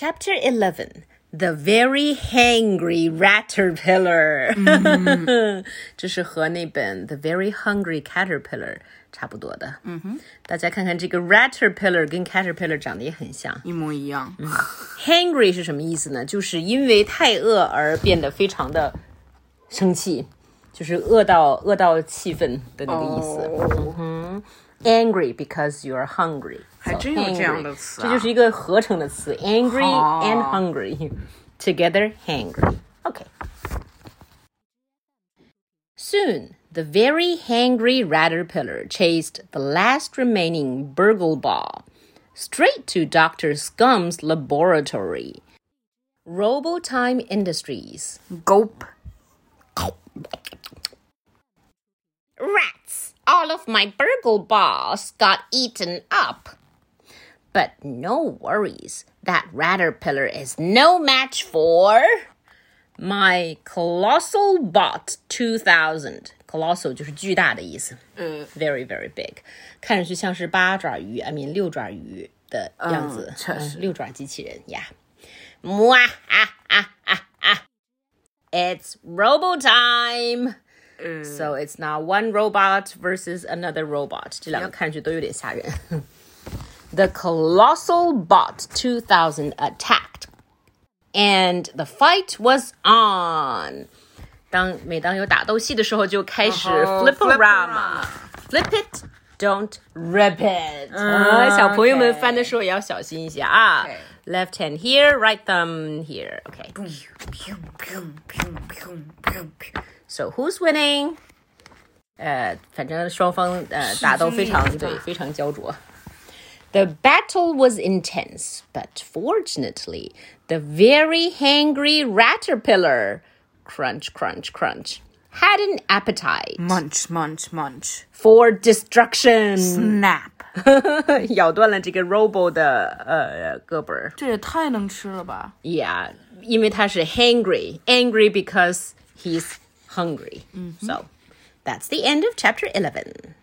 Chapter Eleven. The Very hungry Caterpillar，、这是和那本 The Very Hungry Caterpillar 差不多的。嗯哼，大家看看这个 Caterpillar 跟 Caterpillar 长得也很像。一模一样。Hangry 是什么意思呢？就是因为太饿而变得非常的生气，就是饿到饿到气愤的那个意思。哦 Angry because you're hungry，还 So 真有这样 hangry 的词啊这就是一个合成的词，angry 好 and hungry together hangry. Okay. Soon, the very hangry caterpillar chased the last remaining burgle ball straight to Dr. Scum's laboratory. Robotime Industries. Gulp. Rats! All of my burgle balls got eaten up. But no worries. That caterpillar is no match for my colossal bot 2000. Colossal 就是巨大的意思。呃， very very big，看上去像是八爪鱼，I mean 六爪鱼的样子嗯，确实嗯六爪机器人呀。哇啊啊啊啊！It's Robo time. 呃 So it's now one robot versus another robot. 这两个看上去都有点吓人。The colossal bot 2000 attacked, and the fight was on. 当每当有打斗戏的时候，就开始哦 fliporama. Flip it, don't rip it. 啊，小朋友们 OK 翻的时候也要小心一些啊。 OK Left hand here, right thumb here. Okay. So who's winning? 呃，反正双方呃打斗非常势均力敌吧对，非常焦灼。The battle was intense, but fortunately, the very hangry caterpillar, crunch, crunch, crunch, had an appetite Munch, munch, munch. for destruction. Snap. 咬断了这个 Robo 的呃胳膊儿。这也太能吃了吧！ Yeah, 因为他是 hangry, angry because he's hungry. So that's the end of chapter 11.